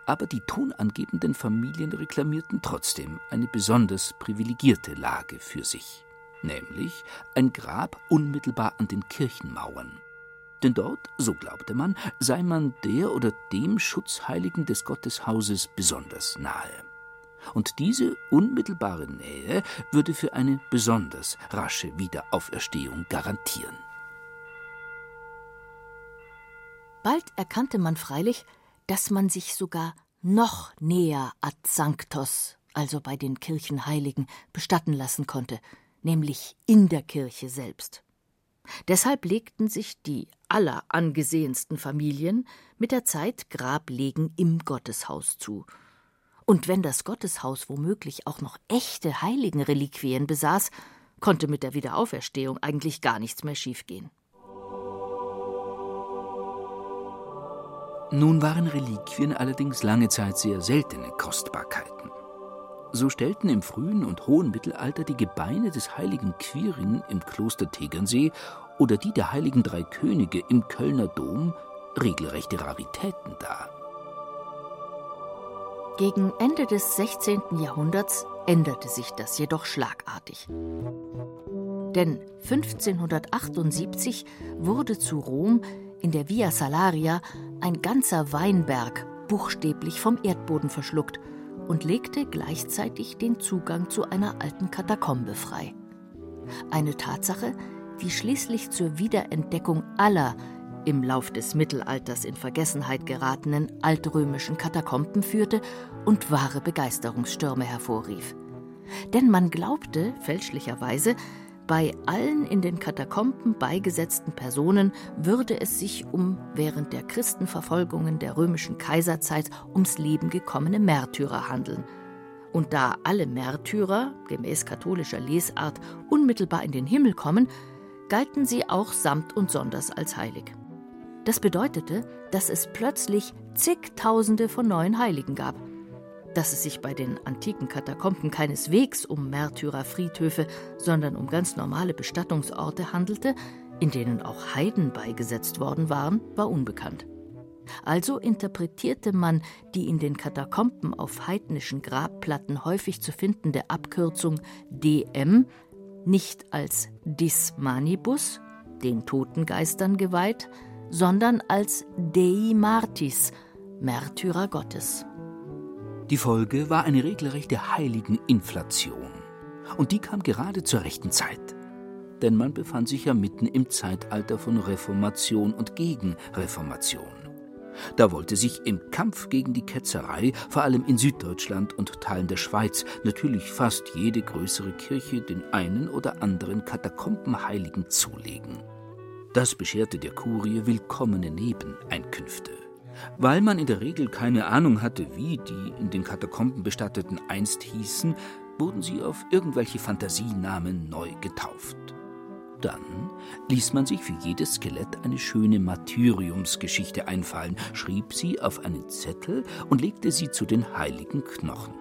aber die tonangebenden Familien reklamierten trotzdem eine besonders privilegierte Lage für sich, nämlich ein Grab unmittelbar an den Kirchenmauern. Denn dort, so glaubte man, sei man der oder dem Schutzheiligen des Gotteshauses besonders nahe und diese unmittelbare Nähe würde für eine besonders rasche Wiederauferstehung garantieren. Bald erkannte man freilich, dass man sich sogar noch näher ad Sanctos, also bei den Kirchenheiligen, bestatten lassen konnte, nämlich in der Kirche selbst. Deshalb legten sich die allerangesehensten Familien mit der Zeit Grablegen im Gotteshaus zu. Und wenn das Gotteshaus womöglich auch noch echte Heiligenreliquien besaß, konnte mit der Wiederauferstehung eigentlich gar nichts mehr schiefgehen. Nun waren Reliquien allerdings lange Zeit sehr seltene Kostbarkeiten. So stellten im frühen und hohen Mittelalter die Gebeine des heiligen Quirin im Kloster Tegernsee oder die der heiligen drei Könige im Kölner Dom regelrechte Raritäten dar. Gegen Ende des 16. Jahrhunderts änderte sich das jedoch schlagartig. Denn 1578 wurde zu Rom in der Via Salaria ein ganzer Weinberg buchstäblich vom Erdboden verschluckt und legte gleichzeitig den Zugang zu einer alten Katakombe frei. Eine Tatsache, die schließlich zur Wiederentdeckung aller im Lauf des Mittelalters in Vergessenheit geratenen altrömischen Katakomben führte und wahre Begeisterungsstürme hervorrief. Denn man glaubte fälschlicherweise, bei allen in den Katakomben beigesetzten Personen würde es sich um während der Christenverfolgungen der römischen Kaiserzeit ums Leben gekommene Märtyrer handeln. Und da alle Märtyrer, gemäß katholischer Lesart, unmittelbar in den Himmel kommen, galten sie auch samt und sonders als heilig. Das bedeutete, dass es plötzlich zigtausende von neuen Heiligen gab – dass es sich bei den antiken Katakomben keineswegs um Märtyrerfriedhöfe, sondern um ganz normale Bestattungsorte handelte, in denen auch Heiden beigesetzt worden waren, war unbekannt. Also interpretierte man die in den Katakomben auf heidnischen Grabplatten häufig zu findende Abkürzung DM nicht als Dis Manibus, den Totengeistern geweiht, sondern als Dei Martis, Märtyrer Gottes. Die Folge war eine regelrechte Heiligeninflation. Und die kam gerade zur rechten Zeit. Denn man befand sich ja mitten im Zeitalter von Reformation und Gegenreformation. Da wollte sich im Kampf gegen die Ketzerei, vor allem in Süddeutschland und Teilen der Schweiz, natürlich fast jede größere Kirche den einen oder anderen Katakombenheiligen zulegen. Das bescherte der Kurie willkommene Nebeneinkünfte. Weil man in der Regel keine Ahnung hatte, wie die in den Katakomben Bestatteten einst hießen, wurden sie auf irgendwelche Fantasienamen neu getauft. Dann ließ man sich für jedes Skelett eine schöne Martyriumsgeschichte einfallen, schrieb sie auf einen Zettel und legte sie zu den heiligen Knochen,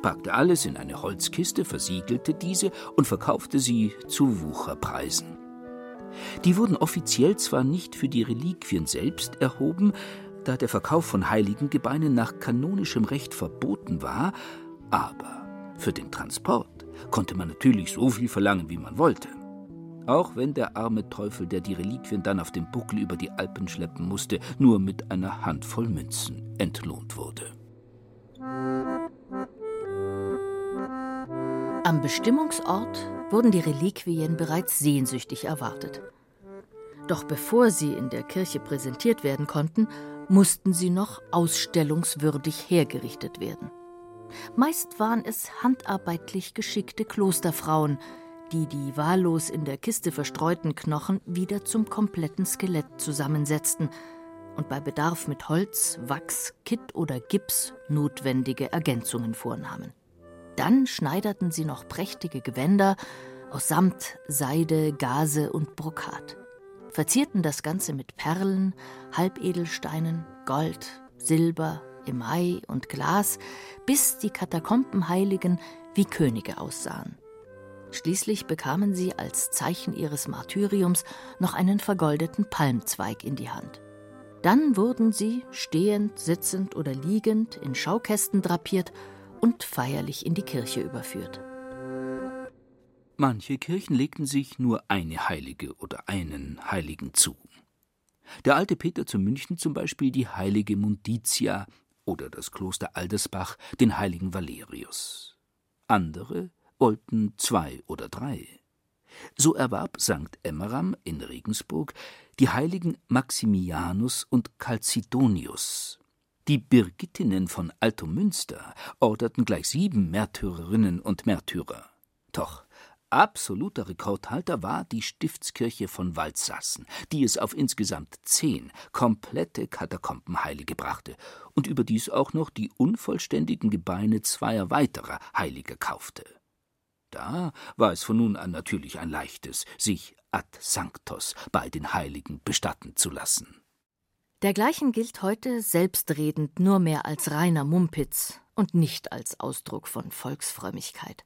packte alles in eine Holzkiste, versiegelte diese und verkaufte sie zu Wucherpreisen. Die wurden offiziell zwar nicht für die Reliquien selbst erhoben, da der Verkauf von heiligen Gebeinen nach kanonischem Recht verboten war, aber für den Transport konnte man natürlich so viel verlangen, wie man wollte. Auch wenn der arme Teufel, der die Reliquien dann auf dem Buckel über die Alpen schleppen musste, nur mit einer Handvoll Münzen entlohnt wurde. Am Bestimmungsort wurden die Reliquien bereits sehnsüchtig erwartet. Doch bevor sie in der Kirche präsentiert werden konnten, mussten sie noch ausstellungswürdig hergerichtet werden. Meist waren es handarbeitlich geschickte Klosterfrauen, die die wahllos in der Kiste verstreuten Knochen wieder zum kompletten Skelett zusammensetzten und bei Bedarf mit Holz, Wachs, Kitt oder Gips notwendige Ergänzungen vornahmen. Dann schneiderten sie noch prächtige Gewänder aus Samt, Seide, Gase und Brokat verzierten das Ganze mit Perlen, Halbedelsteinen, Gold, Silber, Emai und Glas, bis die Katakombenheiligen wie Könige aussahen. Schließlich bekamen sie als Zeichen ihres Martyriums noch einen vergoldeten Palmzweig in die Hand. Dann wurden sie stehend, sitzend oder liegend in Schaukästen drapiert und feierlich in die Kirche überführt. Manche Kirchen legten sich nur eine Heilige oder einen Heiligen zu. Der alte Peter zu München zum Beispiel die heilige Munditia oder das Kloster Aldersbach den heiligen Valerius. Andere wollten zwei oder drei. So erwarb St. Emmeram in Regensburg die heiligen Maximianus und Calcedonius. Die Birgittinnen von Altomünster orderten gleich sieben Märtyrerinnen und Märtyrer. Doch absoluter Rekordhalter war die Stiftskirche von Waldsassen, die es auf insgesamt zehn komplette Katakombenheilige brachte und überdies auch noch die unvollständigen Gebeine zweier weiterer Heiliger kaufte. Da war es von nun an natürlich ein leichtes, sich ad sanctos bei den Heiligen bestatten zu lassen. Dergleichen gilt heute selbstredend nur mehr als reiner Mumpitz und nicht als Ausdruck von Volksfrömmigkeit.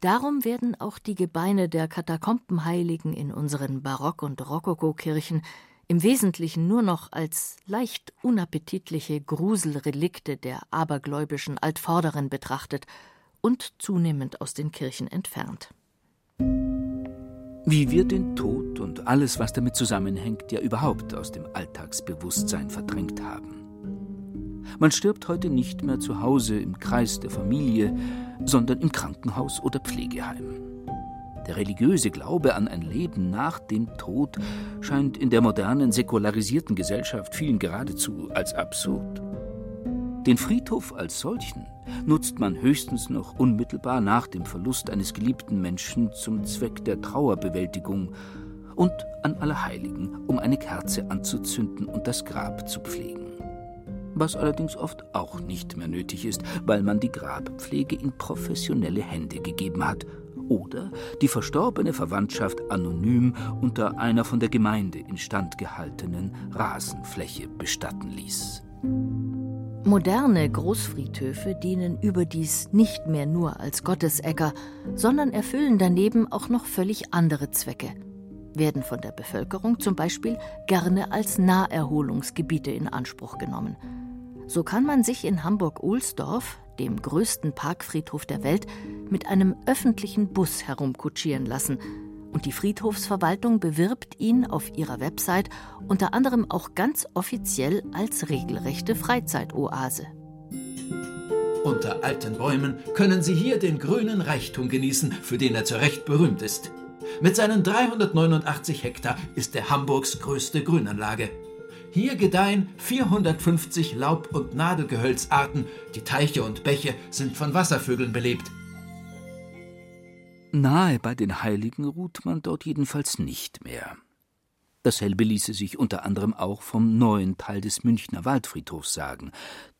Darum werden auch die Gebeine der Katakombenheiligen in unseren Barock- und Rokokokirchen im Wesentlichen nur noch als leicht unappetitliche Gruselrelikte der abergläubischen Altvorderen betrachtet und zunehmend aus den Kirchen entfernt. Wie wir den Tod und alles, was damit zusammenhängt, ja überhaupt aus dem Alltagsbewusstsein verdrängt haben. Man stirbt heute nicht mehr zu Hause im Kreis der Familie, sondern im Krankenhaus oder Pflegeheim. Der religiöse Glaube an ein Leben nach dem Tod scheint in der modernen, säkularisierten Gesellschaft vielen geradezu als absurd. Den Friedhof als solchen nutzt man höchstens noch unmittelbar nach dem Verlust eines geliebten Menschen zum Zweck der Trauerbewältigung und an Allerheiligen, um eine Kerze anzuzünden und das Grab zu pflegen. Was allerdings oft auch nicht mehr nötig ist, weil man die Grabpflege in professionelle Hände gegeben hat oder die verstorbene Verwandtschaft anonym unter einer von der Gemeinde instand gehaltenen Rasenfläche bestatten ließ. Moderne Großfriedhöfe dienen überdies nicht mehr nur als Gottesäcker, sondern erfüllen daneben auch noch völlig andere Zwecke, werden von der Bevölkerung zum Beispiel gerne als Naherholungsgebiete in Anspruch genommen. So kann man sich in Hamburg-Ohlsdorf, dem größten Parkfriedhof der Welt, mit einem öffentlichen Bus herumkutschieren lassen und die Friedhofsverwaltung bewirbt ihn auf ihrer Website unter anderem auch ganz offiziell als regelrechte Freizeitoase. Unter alten Bäumen können Sie hier den grünen Reichtum genießen, für den er zu Recht berühmt ist. Mit seinen 389 Hektar ist er Hamburgs größte Grünanlage. Hier gedeihen 450 Laub- und Nadelgehölzarten, die Teiche und Bäche sind von Wasservögeln belebt. Nahe bei den Heiligen ruht man dort jedenfalls nicht mehr. Dasselbe ließe sich unter anderem auch vom neuen Teil des Münchner Waldfriedhofs sagen,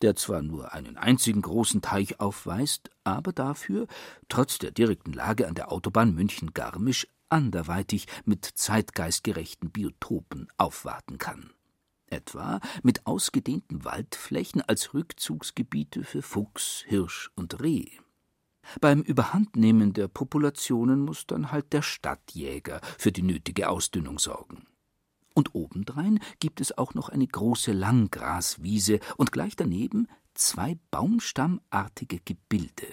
der zwar nur einen einzigen großen Teich aufweist, aber dafür, trotz der direkten Lage an der Autobahn München-Garmisch, anderweitig mit zeitgeistgerechten Biotopen aufwarten kann. Etwa mit ausgedehnten Waldflächen als Rückzugsgebiete für Fuchs, Hirsch und Reh. Beim Überhandnehmen der Populationen muss dann halt der Stadtjäger für die nötige Ausdünnung sorgen. Und obendrein gibt es auch noch eine große Langgraswiese und gleich daneben zwei baumstammartige Gebilde.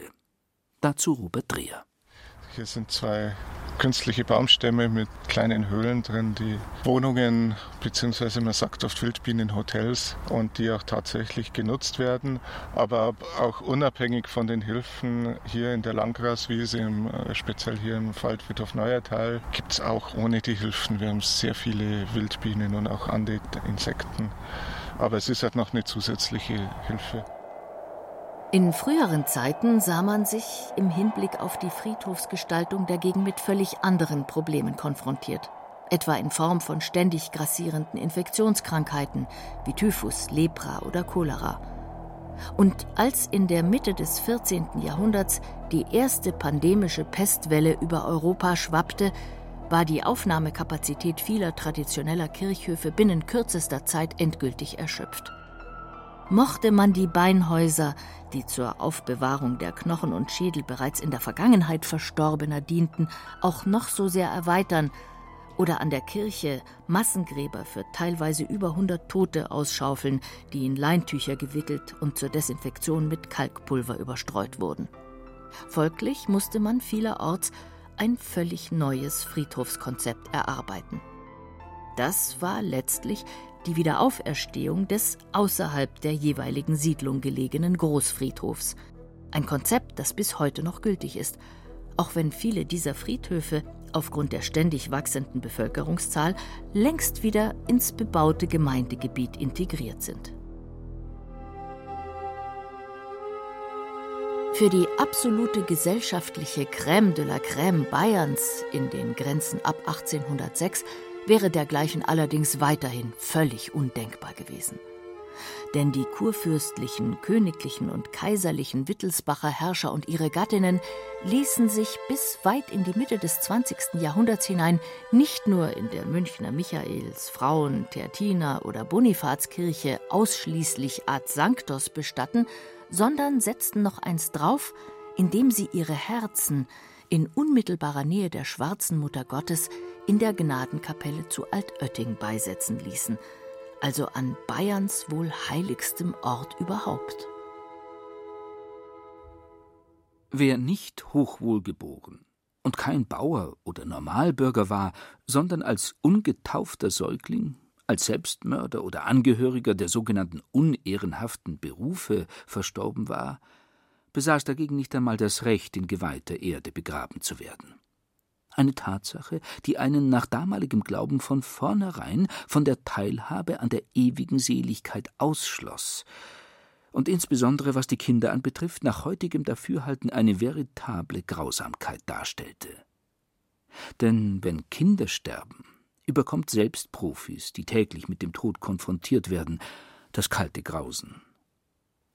Dazu Robert Dreher. Hier sind zwei künstliche Baumstämme mit kleinen Höhlen drin, die Wohnungen beziehungsweise man sagt oft Wildbienenhotels und die auch tatsächlich genutzt werden, aber auch unabhängig von den Hilfen hier in der Langgraswiese, im, äh, speziell hier im Waldfriedhof Neuertal, gibt es auch ohne die Hilfen. Wir haben sehr viele Wildbienen und auch andere Insekten, aber es ist halt noch eine zusätzliche Hilfe. In früheren Zeiten sah man sich im Hinblick auf die Friedhofsgestaltung dagegen mit völlig anderen Problemen konfrontiert, etwa in Form von ständig grassierenden Infektionskrankheiten wie Typhus, Lepra oder Cholera. Und als in der Mitte des 14. Jahrhunderts die erste pandemische Pestwelle über Europa schwappte, war die Aufnahmekapazität vieler traditioneller Kirchhöfe binnen kürzester Zeit endgültig erschöpft. Mochte man die Beinhäuser, die zur Aufbewahrung der Knochen und Schädel bereits in der Vergangenheit Verstorbener dienten, auch noch so sehr erweitern oder an der Kirche Massengräber für teilweise über 100 Tote ausschaufeln, die in Leintücher gewickelt und zur Desinfektion mit Kalkpulver überstreut wurden. Folglich musste man vielerorts ein völlig neues Friedhofskonzept erarbeiten. Das war letztlich die Wiederauferstehung des außerhalb der jeweiligen Siedlung gelegenen Großfriedhofs. Ein Konzept, das bis heute noch gültig ist, auch wenn viele dieser Friedhöfe aufgrund der ständig wachsenden Bevölkerungszahl längst wieder ins bebaute Gemeindegebiet integriert sind. Für die absolute gesellschaftliche Crème de la Crème Bayerns in den Grenzen ab 1806 wäre dergleichen allerdings weiterhin völlig undenkbar gewesen. Denn die kurfürstlichen, königlichen und kaiserlichen Wittelsbacher Herrscher und ihre Gattinnen ließen sich bis weit in die Mitte des 20. Jahrhunderts hinein nicht nur in der Münchner Michaels-, Frauen-, Tertina- oder Bonifazkirche ausschließlich ad sanctos bestatten, sondern setzten noch eins drauf, indem sie ihre Herzen in unmittelbarer Nähe der schwarzen Mutter Gottes in der Gnadenkapelle zu Altötting beisetzen ließen, also an Bayerns wohl heiligstem Ort überhaupt. Wer nicht hochwohlgeboren und kein Bauer oder Normalbürger war, sondern als ungetaufter Säugling als Selbstmörder oder Angehöriger der sogenannten unehrenhaften Berufe verstorben war, besaß dagegen nicht einmal das Recht, in geweihter Erde begraben zu werden. Eine Tatsache, die einen nach damaligem Glauben von vornherein von der Teilhabe an der ewigen Seligkeit ausschloss und insbesondere was die Kinder anbetrifft, nach heutigem Dafürhalten eine veritable Grausamkeit darstellte. Denn wenn Kinder sterben, überkommt selbst Profis, die täglich mit dem Tod konfrontiert werden, das kalte Grausen.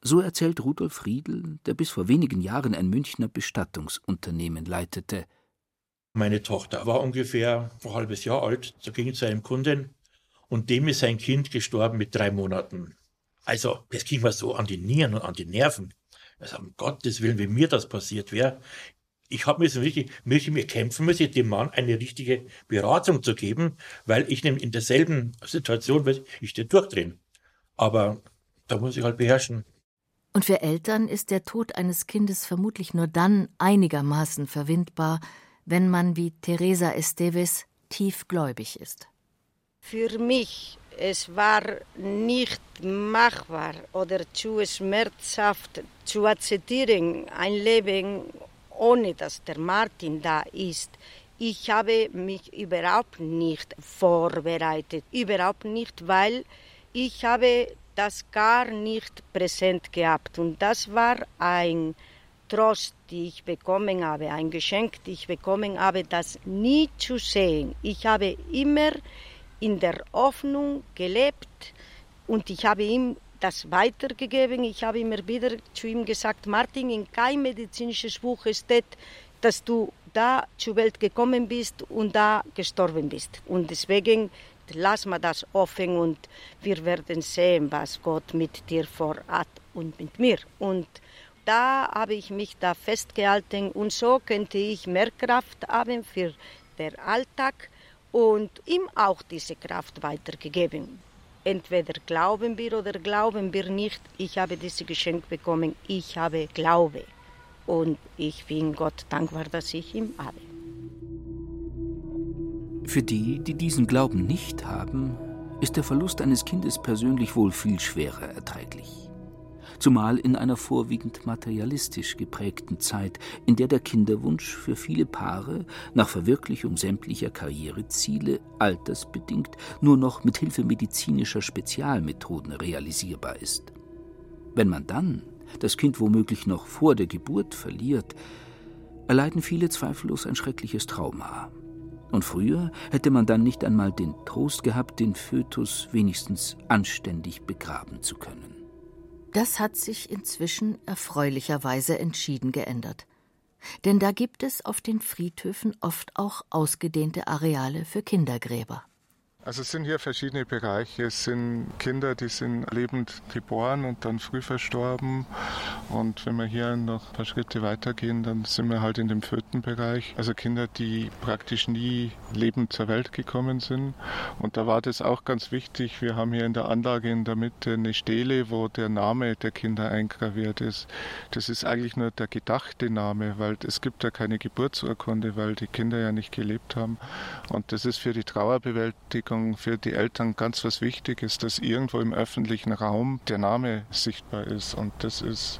So erzählt Rudolf Riedel, der bis vor wenigen Jahren ein Münchner Bestattungsunternehmen leitete. Meine Tochter war ungefähr ein halbes Jahr alt, da ging zu einem Kunden und dem ist sein Kind gestorben mit drei Monaten. Also, das ging mir so an die Nieren und an die Nerven. Also, um Gottes Willen, wie mir das passiert wäre, ich habe mir so richtig, möchte mir kämpfen müssen, dem Mann eine richtige Beratung zu geben, weil ich nämlich in derselben Situation, ich stehe durchdrehen. Aber da muss ich halt beherrschen. Und für Eltern ist der Tod eines Kindes vermutlich nur dann einigermaßen verwindbar, wenn man wie Teresa Esteves tiefgläubig ist. Für mich es war nicht machbar oder zu schmerzhaft zu akzeptieren, ein Leben ohne dass der Martin da ist. Ich habe mich überhaupt nicht vorbereitet, überhaupt nicht, weil ich habe das gar nicht präsent gehabt und das war ein Trost, den ich bekommen habe, ein Geschenk, das ich bekommen habe, das nie zu sehen. Ich habe immer in der Hoffnung gelebt und ich habe ihm das weitergegeben. Ich habe immer wieder zu ihm gesagt, Martin, in kein medizinisches Buch steht, dass du da zur Welt gekommen bist und da gestorben bist. Und deswegen lass mal das offen und wir werden sehen, was Gott mit dir vorhat und mit mir. Und da habe ich mich da festgehalten und so könnte ich mehr Kraft haben für den Alltag und ihm auch diese Kraft weitergegeben entweder glauben wir oder glauben wir nicht. Ich habe dieses Geschenk bekommen. Ich habe Glaube. Und ich bin Gott dankbar, dass ich ihn habe. Für die, die diesen Glauben nicht haben, ist der Verlust eines Kindes persönlich wohl viel schwerer erträglich zumal in einer vorwiegend materialistisch geprägten Zeit, in der der Kinderwunsch für viele Paare nach Verwirklichung sämtlicher Karriereziele altersbedingt nur noch mit Hilfe medizinischer Spezialmethoden realisierbar ist. Wenn man dann das Kind womöglich noch vor der Geburt verliert, erleiden viele zweifellos ein schreckliches Trauma. Und früher hätte man dann nicht einmal den Trost gehabt, den Fötus wenigstens anständig begraben zu können. Das hat sich inzwischen erfreulicherweise entschieden geändert. Denn da gibt es auf den Friedhöfen oft auch ausgedehnte Areale für Kindergräber. Also es sind hier verschiedene Bereiche. Es sind Kinder, die sind lebend geboren und dann früh verstorben. Und wenn wir hier noch ein paar Schritte weitergehen, dann sind wir halt in dem vierten Bereich. Also Kinder, die praktisch nie lebend zur Welt gekommen sind. Und da war das auch ganz wichtig. Wir haben hier in der Anlage in der Mitte eine Stele, wo der Name der Kinder eingraviert ist. Das ist eigentlich nur der gedachte Name, weil es gibt ja keine Geburtsurkunde, weil die Kinder ja nicht gelebt haben. Und das ist für die Trauerbewältigung Entwicklung für die Eltern ganz was Wichtiges, dass irgendwo im öffentlichen Raum der Name sichtbar ist. Und das ist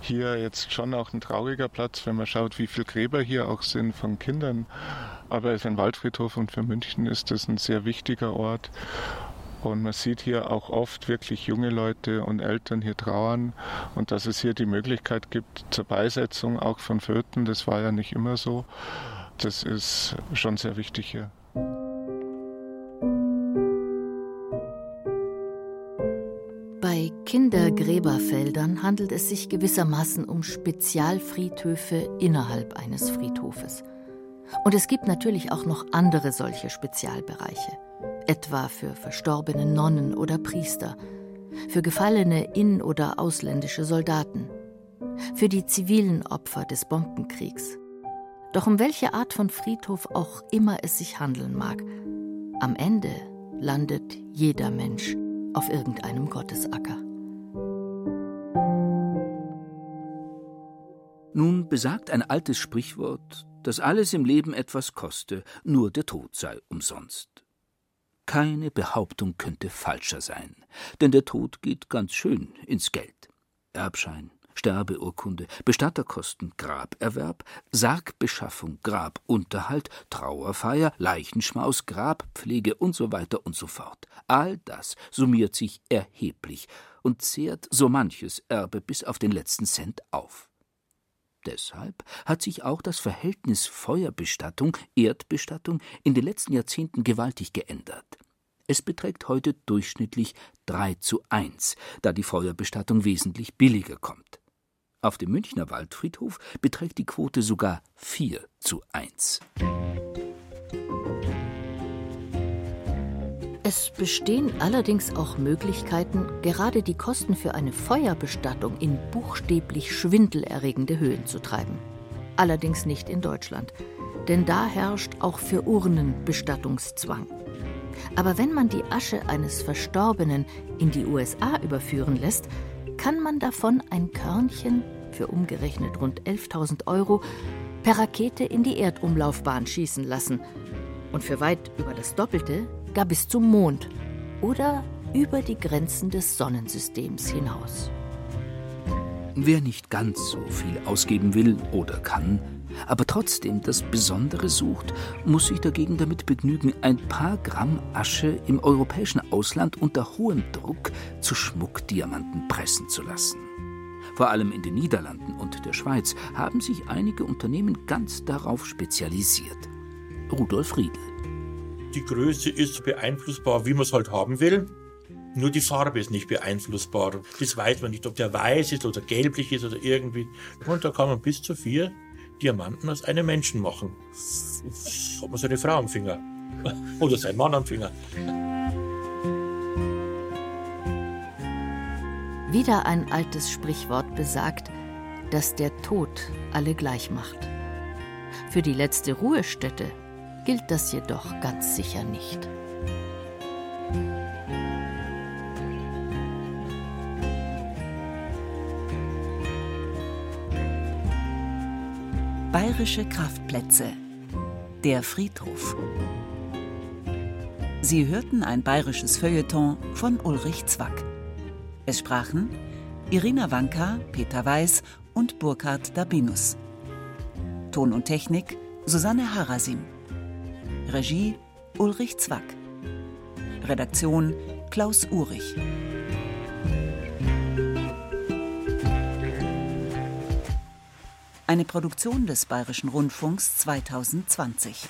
hier jetzt schon auch ein trauriger Platz, wenn man schaut, wie viele Gräber hier auch sind von Kindern. Aber für den Waldfriedhof und für München ist das ein sehr wichtiger Ort. Und man sieht hier auch oft wirklich junge Leute und Eltern hier trauern und dass es hier die Möglichkeit gibt zur Beisetzung auch von Föten. Das war ja nicht immer so. Das ist schon sehr wichtig hier. Kindergräberfeldern handelt es sich gewissermaßen um Spezialfriedhöfe innerhalb eines Friedhofes. Und es gibt natürlich auch noch andere solche Spezialbereiche, etwa für verstorbene Nonnen oder Priester, für gefallene in- oder ausländische Soldaten, für die zivilen Opfer des Bombenkriegs. Doch um welche Art von Friedhof auch immer es sich handeln mag, am Ende landet jeder Mensch auf irgendeinem Gottesacker. Nun besagt ein altes Sprichwort, dass alles im Leben etwas koste, nur der Tod sei umsonst. Keine Behauptung könnte falscher sein, denn der Tod geht ganz schön ins Geld. Erbschein, Sterbeurkunde, Bestatterkosten, Graberwerb, Sargbeschaffung, Grabunterhalt, Trauerfeier, Leichenschmaus, Grabpflege und so weiter und so fort. All das summiert sich erheblich und zehrt so manches Erbe bis auf den letzten Cent auf. Deshalb hat sich auch das Verhältnis Feuerbestattung Erdbestattung in den letzten Jahrzehnten gewaltig geändert. Es beträgt heute durchschnittlich 3 zu 1, da die Feuerbestattung wesentlich billiger kommt. Auf dem Münchner Waldfriedhof beträgt die Quote sogar 4 zu 1. Es bestehen allerdings auch Möglichkeiten, gerade die Kosten für eine Feuerbestattung in buchstäblich schwindelerregende Höhen zu treiben. Allerdings nicht in Deutschland, denn da herrscht auch für Urnen Bestattungszwang. Aber wenn man die Asche eines Verstorbenen in die USA überführen lässt, kann man davon ein Körnchen für umgerechnet rund 11.000 Euro per Rakete in die Erdumlaufbahn schießen lassen und für weit über das Doppelte gar bis zum Mond oder über die Grenzen des Sonnensystems hinaus. Wer nicht ganz so viel ausgeben will oder kann, aber trotzdem das Besondere sucht, muss sich dagegen damit begnügen, ein paar Gramm Asche im europäischen Ausland unter hohem Druck zu Schmuckdiamanten pressen zu lassen. Vor allem in den Niederlanden und der Schweiz haben sich einige Unternehmen ganz darauf spezialisiert. Rudolf Riedel. Die Größe ist beeinflussbar, wie man es halt haben will. Nur die Farbe ist nicht beeinflussbar. Das weiß man nicht, ob der weiß ist oder gelblich ist oder irgendwie. Und da kann man bis zu vier Diamanten aus einem Menschen machen. Hat man seine Frau am Finger. Oder sein Mann am Finger. Wieder ein altes Sprichwort besagt, dass der Tod alle gleich macht. Für die letzte Ruhestätte gilt das jedoch ganz sicher nicht. Bayerische Kraftplätze. Der Friedhof. Sie hörten ein bayerisches Feuilleton von Ulrich Zwack. Es sprachen Irina Wanka, Peter Weiß und Burkhard Dabinus. Ton und Technik Susanne Harasim. Regie Ulrich Zwack. Redaktion Klaus Urich. Eine Produktion des Bayerischen Rundfunks 2020.